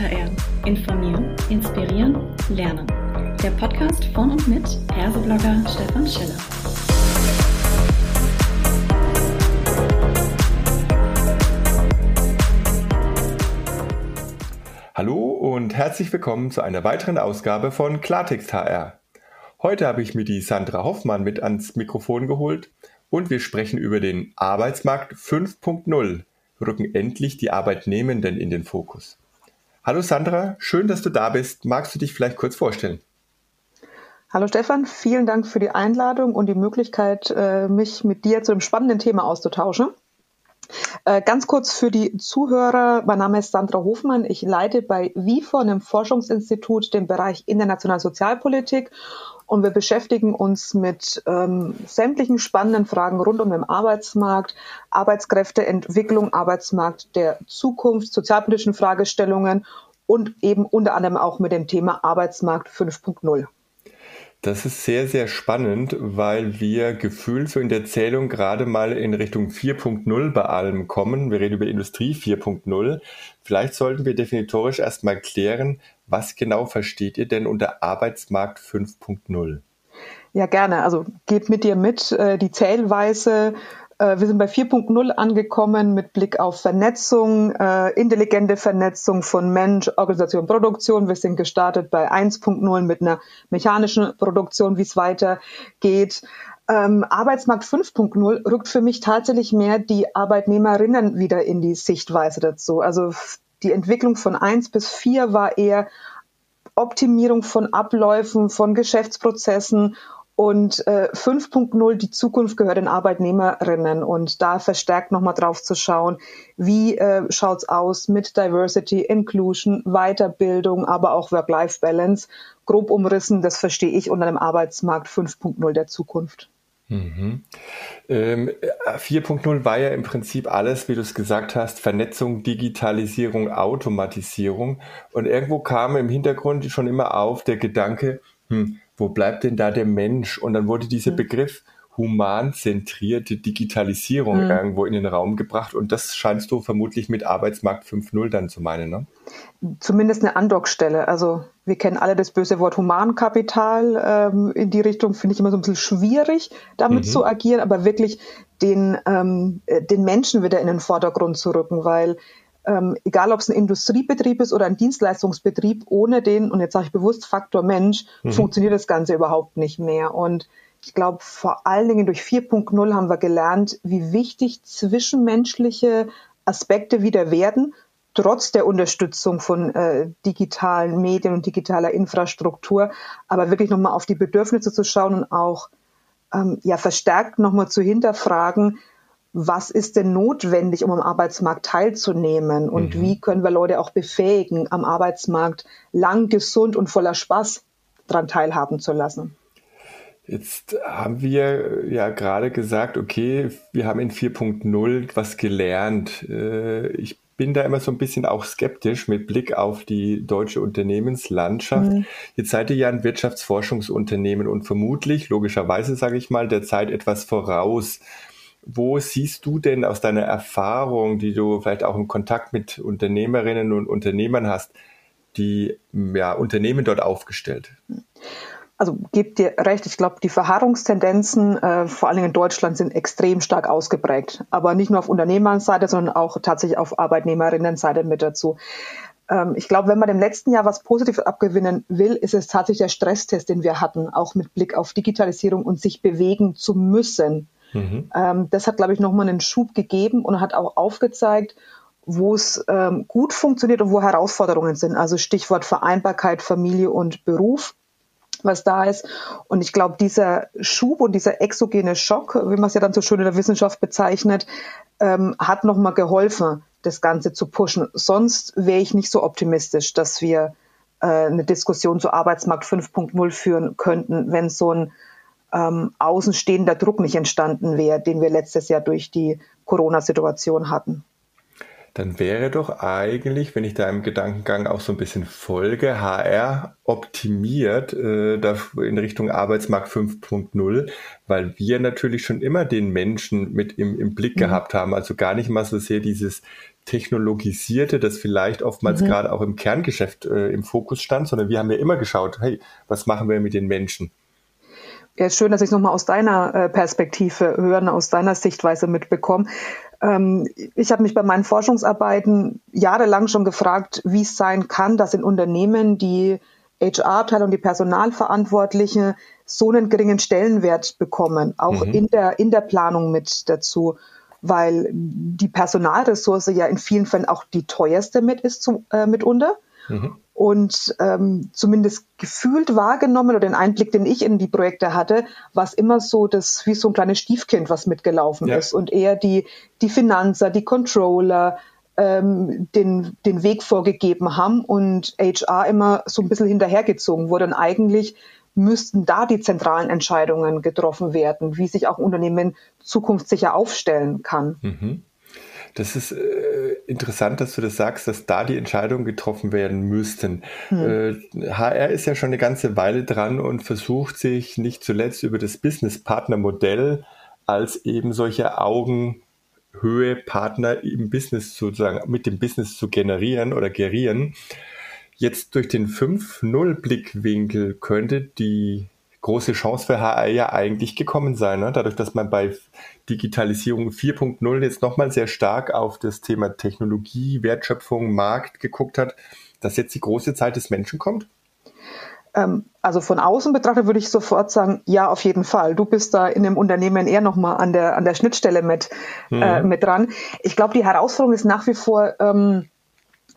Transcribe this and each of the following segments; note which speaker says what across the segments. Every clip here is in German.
Speaker 1: HR. Informieren, inspirieren, lernen. Der Podcast von und mit Herseblogger Stefan Schiller.
Speaker 2: Hallo und herzlich willkommen zu einer weiteren Ausgabe von Klartext HR. Heute habe ich mir die Sandra Hoffmann mit ans Mikrofon geholt und wir sprechen über den Arbeitsmarkt 5.0 rücken endlich die Arbeitnehmenden in den Fokus. Hallo Sandra, schön, dass du da bist. Magst du dich vielleicht kurz vorstellen?
Speaker 3: Hallo Stefan, vielen Dank für die Einladung und die Möglichkeit, äh, mich mit dir zu einem spannenden Thema auszutauschen. Äh, ganz kurz für die Zuhörer, mein Name ist Sandra Hofmann. Ich leite bei WIFO, einem Forschungsinstitut, den Bereich internationale Sozialpolitik und wir beschäftigen uns mit ähm, sämtlichen spannenden Fragen rund um den Arbeitsmarkt, Arbeitskräfteentwicklung, Arbeitsmarkt der Zukunft, sozialpolitischen Fragestellungen und eben unter anderem auch mit dem Thema Arbeitsmarkt 5.0.
Speaker 2: Das ist sehr, sehr spannend, weil wir gefühlt so in der Zählung gerade mal in Richtung 4.0 bei allem kommen. Wir reden über Industrie 4.0. Vielleicht sollten wir definitorisch erstmal klären, was genau versteht ihr denn unter Arbeitsmarkt 5.0?
Speaker 3: Ja, gerne. Also geht mit dir mit. Äh, die Zählweise äh, wir sind bei 4.0 angekommen mit Blick auf Vernetzung, äh, intelligente Vernetzung von Mensch, Organisation, Produktion. Wir sind gestartet bei 1.0 mit einer mechanischen Produktion, wie es weitergeht. Ähm, Arbeitsmarkt 5.0 rückt für mich tatsächlich mehr die Arbeitnehmerinnen wieder in die Sichtweise dazu. Also die Entwicklung von 1 bis 4 war eher Optimierung von Abläufen, von Geschäftsprozessen und äh, 5.0, die Zukunft gehört den Arbeitnehmerinnen. Und da verstärkt nochmal drauf zu schauen, wie äh, schaut's aus mit Diversity, Inclusion, Weiterbildung, aber auch Work-Life-Balance. Grob umrissen, das verstehe ich unter dem Arbeitsmarkt 5.0 der Zukunft.
Speaker 2: Mhm. Ähm, 4.0 war ja im Prinzip alles, wie du es gesagt hast, Vernetzung, Digitalisierung, Automatisierung. Und irgendwo kam im Hintergrund schon immer auf der Gedanke, hm, wo bleibt denn da der Mensch? Und dann wurde dieser mhm. Begriff humanzentrierte Digitalisierung mhm. irgendwo in den Raum gebracht. Und das scheinst du vermutlich mit Arbeitsmarkt 5.0 dann zu meinen, ne?
Speaker 3: Zumindest eine Andockstelle. Also wir kennen alle das böse Wort Humankapital. Ähm, in die Richtung finde ich immer so ein bisschen schwierig, damit mhm. zu agieren, aber wirklich den, ähm, äh, den Menschen wieder in den Vordergrund zu rücken, weil ähm, egal ob es ein Industriebetrieb ist oder ein Dienstleistungsbetrieb, ohne den, und jetzt sage ich bewusst Faktor Mensch, mhm. funktioniert das Ganze überhaupt nicht mehr. Und ich glaube, vor allen Dingen durch 4.0 haben wir gelernt, wie wichtig zwischenmenschliche Aspekte wieder werden, trotz der Unterstützung von äh, digitalen Medien und digitaler Infrastruktur, aber wirklich nochmal auf die Bedürfnisse zu schauen und auch ähm, ja verstärkt nochmal zu hinterfragen, was ist denn notwendig, um am Arbeitsmarkt teilzunehmen und mhm. wie können wir Leute auch befähigen, am Arbeitsmarkt lang, gesund und voller Spaß daran teilhaben zu lassen.
Speaker 2: Jetzt haben wir ja gerade gesagt, okay, wir haben in 4.0 was gelernt. Äh, ich bin da immer so ein bisschen auch skeptisch mit Blick auf die deutsche Unternehmenslandschaft. Mhm. Jetzt seid ihr ja ein Wirtschaftsforschungsunternehmen und vermutlich, logischerweise sage ich mal, der Zeit etwas voraus. Wo siehst du denn aus deiner Erfahrung, die du vielleicht auch im Kontakt mit Unternehmerinnen und Unternehmern hast, die ja, Unternehmen dort aufgestellt?
Speaker 3: Also gebt dir recht, ich glaube, die Verharrungstendenzen, äh, vor Dingen in Deutschland, sind extrem stark ausgeprägt. Aber nicht nur auf Unternehmerseite, sondern auch tatsächlich auf Arbeitnehmerinnenseite mit dazu. Ähm, ich glaube, wenn man dem letzten Jahr was Positives abgewinnen will, ist es tatsächlich der Stresstest, den wir hatten, auch mit Blick auf Digitalisierung und sich bewegen zu müssen. Mhm. Ähm, das hat, glaube ich, nochmal einen Schub gegeben und hat auch aufgezeigt, wo es ähm, gut funktioniert und wo Herausforderungen sind. Also Stichwort Vereinbarkeit, Familie und Beruf was da ist. Und ich glaube, dieser Schub und dieser exogene Schock, wie man es ja dann so schön in der Wissenschaft bezeichnet, ähm, hat nochmal geholfen, das Ganze zu pushen. Sonst wäre ich nicht so optimistisch, dass wir äh, eine Diskussion zu Arbeitsmarkt 5.0 führen könnten, wenn so ein ähm, außenstehender Druck nicht entstanden wäre, den wir letztes Jahr durch die Corona-Situation hatten.
Speaker 2: Dann wäre doch eigentlich, wenn ich deinem Gedankengang auch so ein bisschen folge, HR optimiert äh, in Richtung Arbeitsmarkt 5.0, weil wir natürlich schon immer den Menschen mit im, im Blick mhm. gehabt haben. Also gar nicht mal so sehr dieses Technologisierte, das vielleicht oftmals mhm. gerade auch im Kerngeschäft äh, im Fokus stand, sondern wir haben ja immer geschaut, hey, was machen wir mit den Menschen?
Speaker 3: Ja, schön, dass ich es nochmal aus deiner äh, Perspektive hören, aus deiner Sichtweise mitbekomme. Ähm, ich habe mich bei meinen Forschungsarbeiten jahrelang schon gefragt, wie es sein kann, dass in Unternehmen die HR-Abteilung, die Personalverantwortliche so einen geringen Stellenwert bekommen, auch mhm. in der, in der Planung mit dazu, weil die Personalressource ja in vielen Fällen auch die teuerste mit ist zu, äh, mitunter. Mhm. Und ähm, zumindest gefühlt wahrgenommen oder den Einblick, den ich in die Projekte hatte, war es immer so, dass wie so ein kleines Stiefkind, was mitgelaufen ja. ist und eher die, die Finanzer, die Controller, ähm, den, den Weg vorgegeben haben und HR immer so ein bisschen hinterhergezogen wurde. Und eigentlich müssten da die zentralen Entscheidungen getroffen werden, wie sich auch ein Unternehmen zukunftssicher aufstellen kann. Mhm.
Speaker 2: Das ist äh, interessant, dass du das sagst, dass da die Entscheidungen getroffen werden müssten. Hm. Äh, HR ist ja schon eine ganze Weile dran und versucht sich nicht zuletzt über das Business-Partner-Modell als eben solche Augen Höhepartner im Business sozusagen mit dem Business zu generieren oder gerieren. Jetzt durch den 5-0-Blickwinkel könnte die große Chance für HR ja eigentlich gekommen sein. Ne? Dadurch, dass man bei Digitalisierung 4.0 jetzt nochmal sehr stark auf das Thema Technologie, Wertschöpfung, Markt geguckt hat, dass jetzt die große Zeit des Menschen kommt?
Speaker 3: Ähm, also von außen betrachtet würde ich sofort sagen, ja, auf jeden Fall. Du bist da in dem Unternehmen eher nochmal an der, an der Schnittstelle mit, äh, mhm. äh, mit dran. Ich glaube, die Herausforderung ist nach wie vor, ähm,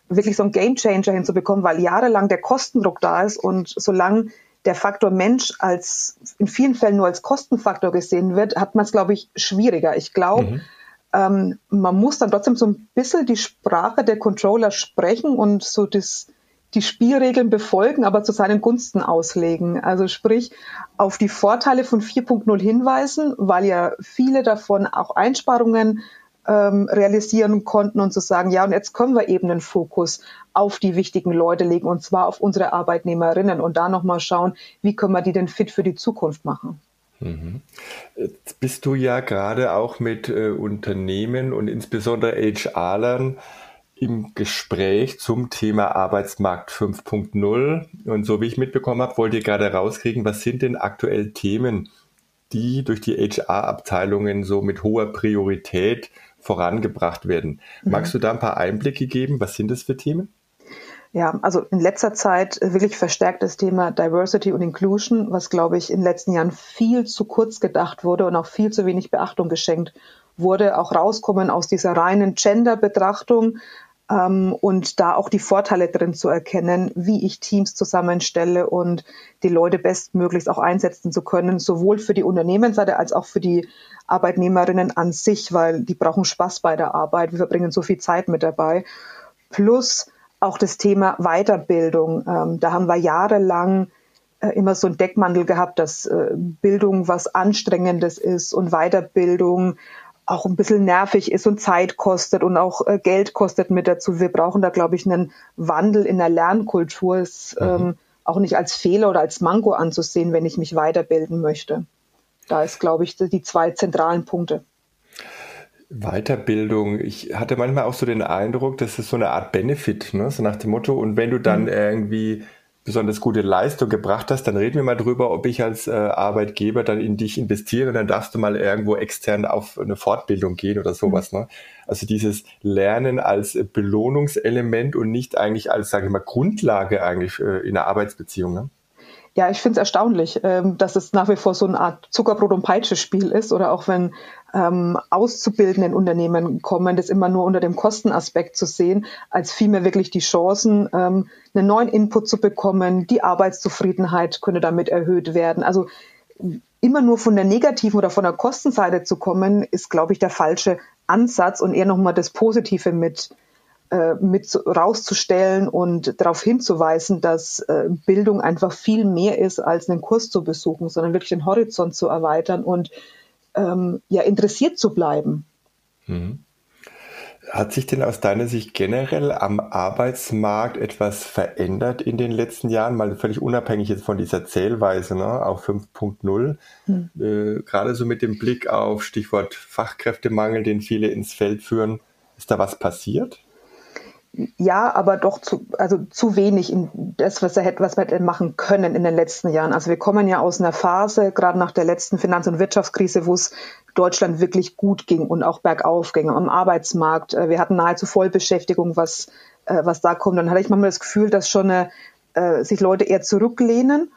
Speaker 3: wirklich so einen Gamechanger hinzubekommen, weil jahrelang der Kostendruck da ist und solange der Faktor Mensch als in vielen Fällen nur als Kostenfaktor gesehen wird, hat man es, glaube ich, schwieriger. Ich glaube, mhm. ähm, man muss dann trotzdem so ein bisschen die Sprache der Controller sprechen und so das, die Spielregeln befolgen, aber zu seinen Gunsten auslegen. Also sprich, auf die Vorteile von 4.0 hinweisen, weil ja viele davon auch Einsparungen ähm, realisieren konnten und zu sagen, ja, und jetzt können wir eben den Fokus auf die wichtigen Leute legen und zwar auf unsere Arbeitnehmerinnen und da nochmal schauen, wie können wir die denn fit für die Zukunft machen.
Speaker 2: Mhm. Jetzt bist du ja gerade auch mit äh, Unternehmen und insbesondere HR-Lern im Gespräch zum Thema Arbeitsmarkt 5.0. Und so wie ich mitbekommen habe, wollt ihr gerade rauskriegen, was sind denn aktuell Themen, die durch die HR-Abteilungen so mit hoher Priorität vorangebracht werden. Mhm. Magst du da ein paar Einblicke geben? Was sind das für Themen?
Speaker 3: Ja, also in letzter Zeit wirklich verstärkt das Thema Diversity und Inclusion, was, glaube ich, in den letzten Jahren viel zu kurz gedacht wurde und auch viel zu wenig Beachtung geschenkt wurde, auch rauskommen aus dieser reinen Gender-Betrachtung ähm, und da auch die Vorteile drin zu erkennen, wie ich Teams zusammenstelle und die Leute bestmöglichst auch einsetzen zu können, sowohl für die Unternehmensseite als auch für die Arbeitnehmerinnen an sich, weil die brauchen Spaß bei der Arbeit. Wir verbringen so viel Zeit mit dabei. Plus auch das Thema Weiterbildung. Ähm, da haben wir jahrelang äh, immer so ein Deckmantel gehabt, dass äh, Bildung was Anstrengendes ist und Weiterbildung auch ein bisschen nervig ist und Zeit kostet und auch äh, Geld kostet mit dazu. Wir brauchen da, glaube ich, einen Wandel in der Lernkultur. Ist mhm. ähm, auch nicht als Fehler oder als Manko anzusehen, wenn ich mich weiterbilden möchte. Da ist, glaube ich, die zwei zentralen Punkte.
Speaker 2: Weiterbildung. Ich hatte manchmal auch so den Eindruck, das ist so eine Art Benefit, ne? so nach dem Motto. Und wenn du dann mhm. irgendwie besonders gute Leistung gebracht hast, dann reden wir mal drüber, ob ich als äh, Arbeitgeber dann in dich investiere, dann darfst du mal irgendwo extern auf eine Fortbildung gehen oder sowas. Ne? Also dieses Lernen als Belohnungselement und nicht eigentlich als, sage ich mal, Grundlage eigentlich äh, in einer Arbeitsbeziehung. Ne?
Speaker 3: Ja, ich finde es erstaunlich, ähm, dass es nach wie vor so eine Art Zuckerbrot- und Peitsche-Spiel ist oder auch wenn ähm, Auszubildenden Unternehmen kommen, das immer nur unter dem Kostenaspekt zu sehen, als vielmehr wirklich die Chancen, ähm, einen neuen Input zu bekommen, die Arbeitszufriedenheit könnte damit erhöht werden. Also immer nur von der negativen oder von der Kostenseite zu kommen, ist, glaube ich, der falsche Ansatz und eher nochmal das Positive mit mit rauszustellen und darauf hinzuweisen, dass äh, Bildung einfach viel mehr ist, als einen Kurs zu besuchen, sondern wirklich den Horizont zu erweitern und ähm, ja interessiert zu bleiben. Mhm.
Speaker 2: Hat sich denn aus deiner Sicht generell am Arbeitsmarkt etwas verändert in den letzten Jahren, mal völlig unabhängig jetzt von dieser Zählweise ne, auf 5.0? Hm. Äh, gerade so mit dem Blick auf Stichwort Fachkräftemangel, den viele ins Feld führen, ist da was passiert?
Speaker 3: Ja, aber doch zu, also zu wenig in das, was er hätte, was wir hätten machen können in den letzten Jahren. Also wir kommen ja aus einer Phase, gerade nach der letzten Finanz- und Wirtschaftskrise, wo es Deutschland wirklich gut ging und auch bergauf ging am Arbeitsmarkt. Äh, wir hatten nahezu Vollbeschäftigung, was, äh, was da kommt. Dann hatte ich manchmal das Gefühl, dass schon eine, äh, sich Leute eher zurücklehnen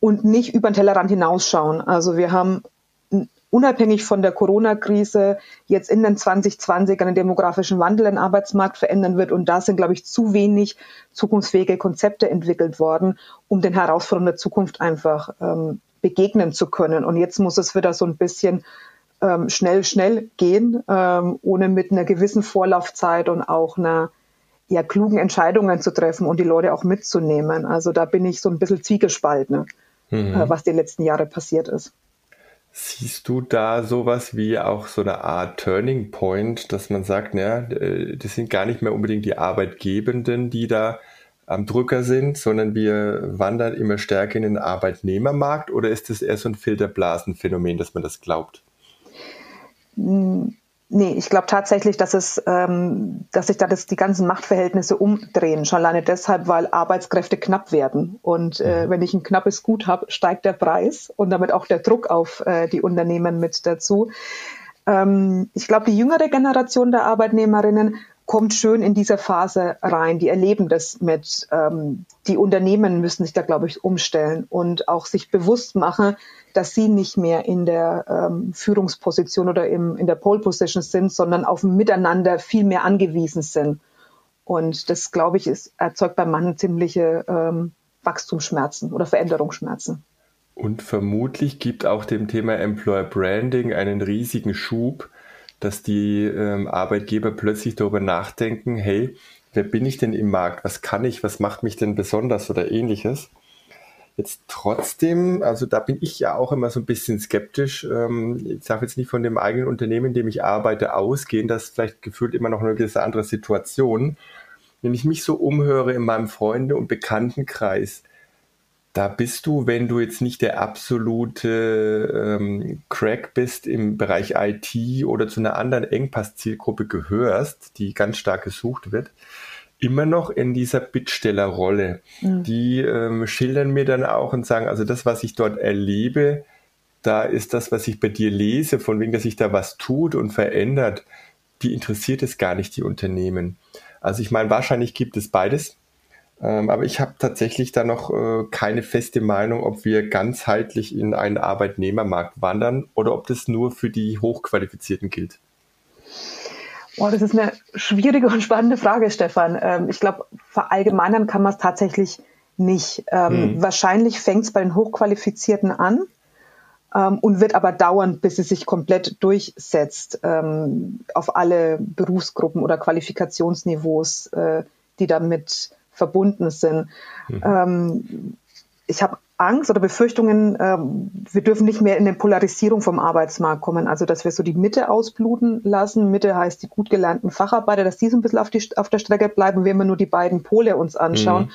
Speaker 3: und nicht über den Tellerrand hinausschauen. Also wir haben unabhängig von der Corona-Krise jetzt in den 2020 einen demografischen Wandel im Arbeitsmarkt verändern wird. Und da sind, glaube ich, zu wenig zukunftsfähige Konzepte entwickelt worden, um den Herausforderungen der Zukunft einfach ähm, begegnen zu können. Und jetzt muss es wieder so ein bisschen ähm, schnell, schnell gehen, ähm, ohne mit einer gewissen Vorlaufzeit und auch einer ja, klugen Entscheidungen zu treffen und die Leute auch mitzunehmen. Also da bin ich so ein bisschen zwiegespalten, mhm. äh, was die letzten Jahre passiert ist.
Speaker 2: Siehst du da sowas wie auch so eine Art Turning Point, dass man sagt, naja, äh, das sind gar nicht mehr unbedingt die Arbeitgebenden, die da am Drücker sind, sondern wir wandern immer stärker in den Arbeitnehmermarkt oder ist das eher so ein Filterblasenphänomen, dass man das glaubt?
Speaker 3: Nee, ich glaube tatsächlich, dass es, ähm, dass sich da das, die ganzen Machtverhältnisse umdrehen. Schon alleine deshalb, weil Arbeitskräfte knapp werden. Und äh, mhm. wenn ich ein knappes Gut habe, steigt der Preis und damit auch der Druck auf äh, die Unternehmen mit dazu. Ähm, ich glaube, die jüngere Generation der Arbeitnehmerinnen kommt schön in dieser Phase rein. Die erleben das mit, ähm, die Unternehmen müssen sich da, glaube ich, umstellen und auch sich bewusst machen, dass sie nicht mehr in der ähm, Führungsposition oder im, in der Pole Position sind, sondern auf ein Miteinander viel mehr angewiesen sind. Und das, glaube ich, ist, erzeugt beim Mann ziemliche ähm, Wachstumsschmerzen oder Veränderungsschmerzen.
Speaker 2: Und vermutlich gibt auch dem Thema Employer Branding einen riesigen Schub, dass die ähm, Arbeitgeber plötzlich darüber nachdenken, hey, wer bin ich denn im Markt? Was kann ich? Was macht mich denn besonders oder ähnliches? Jetzt trotzdem, also da bin ich ja auch immer so ein bisschen skeptisch. Ähm, ich sage jetzt nicht von dem eigenen Unternehmen, in dem ich arbeite, ausgehen, das ist vielleicht gefühlt immer noch eine gewisse andere Situation. Wenn ich mich so umhöre in meinem Freunde- und Bekanntenkreis, da bist du, wenn du jetzt nicht der absolute ähm, Crack bist im Bereich IT oder zu einer anderen Engpass-Zielgruppe gehörst, die ganz stark gesucht wird, immer noch in dieser Bittstellerrolle. Mhm. Die ähm, schildern mir dann auch und sagen, also das, was ich dort erlebe, da ist das, was ich bei dir lese, von wegen, dass sich da was tut und verändert, die interessiert es gar nicht, die Unternehmen. Also ich meine, wahrscheinlich gibt es beides. Ähm, aber ich habe tatsächlich da noch äh, keine feste Meinung, ob wir ganzheitlich in einen Arbeitnehmermarkt wandern oder ob das nur für die Hochqualifizierten gilt.
Speaker 3: Boah, das ist eine schwierige und spannende Frage, Stefan. Ähm, ich glaube, verallgemeinern kann man es tatsächlich nicht. Ähm, hm. Wahrscheinlich fängt es bei den Hochqualifizierten an ähm, und wird aber dauern, bis es sich komplett durchsetzt ähm, auf alle Berufsgruppen oder Qualifikationsniveaus, äh, die damit verbunden sind. Mhm. Ich habe Angst oder Befürchtungen, ähm, wir dürfen nicht mehr in eine Polarisierung vom Arbeitsmarkt kommen. Also, dass wir so die Mitte ausbluten lassen. Mitte heißt die gut gelernten Facharbeiter, dass die so ein bisschen auf, die, auf der Strecke bleiben, wenn wir nur die beiden Pole uns anschauen, mhm.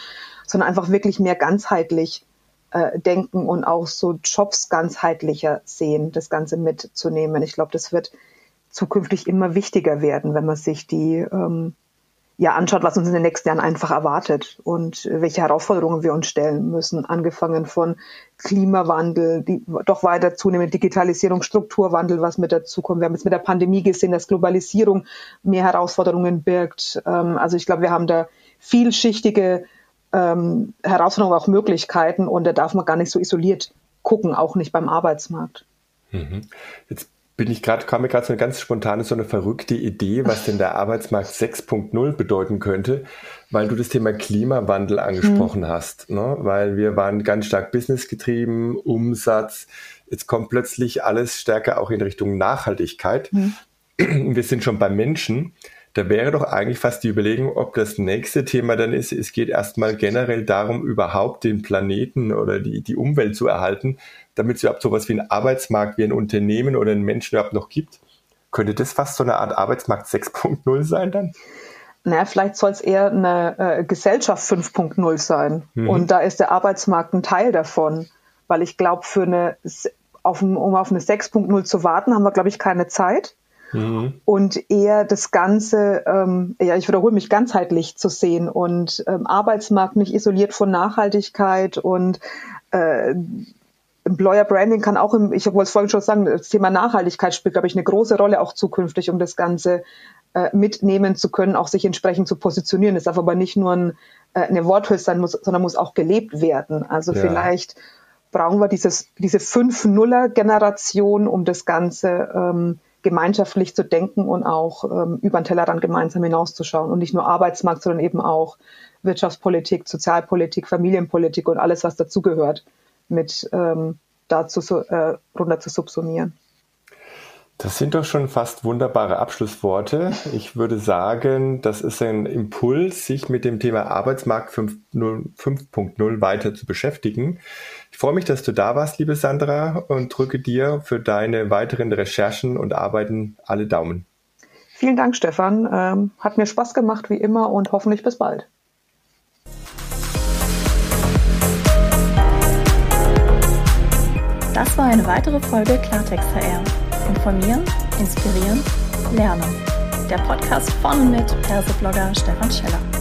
Speaker 3: sondern einfach wirklich mehr ganzheitlich äh, denken und auch so Jobs ganzheitlicher sehen, das Ganze mitzunehmen. Ich glaube, das wird zukünftig immer wichtiger werden, wenn man sich die ähm, ja anschaut, was uns in den nächsten Jahren einfach erwartet und welche Herausforderungen wir uns stellen müssen, angefangen von Klimawandel, die doch weiter zunehmende Digitalisierung, Strukturwandel, was mit dazu kommt. Wir haben jetzt mit der Pandemie gesehen, dass Globalisierung mehr Herausforderungen birgt. Ähm, also ich glaube, wir haben da vielschichtige ähm, Herausforderungen, auch Möglichkeiten und da darf man gar nicht so isoliert gucken, auch nicht beim Arbeitsmarkt.
Speaker 2: Mhm. Jetzt bin ich gerade, kam mir gerade so eine ganz spontane, so eine verrückte Idee, was denn der Arbeitsmarkt 6.0 bedeuten könnte, weil du das Thema Klimawandel angesprochen mhm. hast, ne? weil wir waren ganz stark businessgetrieben, Umsatz, jetzt kommt plötzlich alles stärker auch in Richtung Nachhaltigkeit. Mhm. Wir sind schon beim Menschen. Da wäre doch eigentlich fast die Überlegung, ob das nächste Thema dann ist, es geht erstmal generell darum, überhaupt den Planeten oder die, die Umwelt zu erhalten, damit es überhaupt sowas wie ein Arbeitsmarkt, wie ein Unternehmen oder ein Menschen überhaupt noch gibt. Könnte das fast so eine Art Arbeitsmarkt 6.0 sein dann?
Speaker 3: Naja, vielleicht soll es eher eine äh, Gesellschaft 5.0 sein. Mhm. Und da ist der Arbeitsmarkt ein Teil davon. Weil ich glaube, für eine, auf, um auf eine 6.0 zu warten, haben wir, glaube ich, keine Zeit. Mhm. Und eher das Ganze, ähm, ja, ich wiederhole mich, ganzheitlich zu sehen und ähm, Arbeitsmarkt nicht isoliert von Nachhaltigkeit und äh, Employer Branding kann auch im, ich wollte es vorhin schon sagen, das Thema Nachhaltigkeit spielt, glaube ich, eine große Rolle auch zukünftig, um das Ganze äh, mitnehmen zu können, auch sich entsprechend zu positionieren. Es darf aber nicht nur ein, äh, eine Worthülse sein, muss, sondern muss auch gelebt werden. Also ja. vielleicht brauchen wir dieses, diese Fünf-Nuller-Generation, um das Ganze ähm, gemeinschaftlich zu denken und auch ähm, über den Tellerrand gemeinsam hinauszuschauen und nicht nur Arbeitsmarkt, sondern eben auch Wirtschaftspolitik, Sozialpolitik, Familienpolitik und alles, was dazugehört, mit ähm, dazu äh, runter zu subsumieren.
Speaker 2: Das sind doch schon fast wunderbare Abschlussworte. Ich würde sagen, das ist ein Impuls, sich mit dem Thema Arbeitsmarkt 5.0 weiter zu beschäftigen. Ich freue mich, dass du da warst, liebe Sandra, und drücke dir für deine weiteren Recherchen und Arbeiten alle Daumen.
Speaker 3: Vielen Dank, Stefan. Ähm, hat mir Spaß gemacht, wie immer, und hoffentlich bis bald.
Speaker 1: Das war eine weitere Folge Klartext HR. Informieren, inspirieren, lernen. Der Podcast von und mit Perseblogger Stefan Scheller.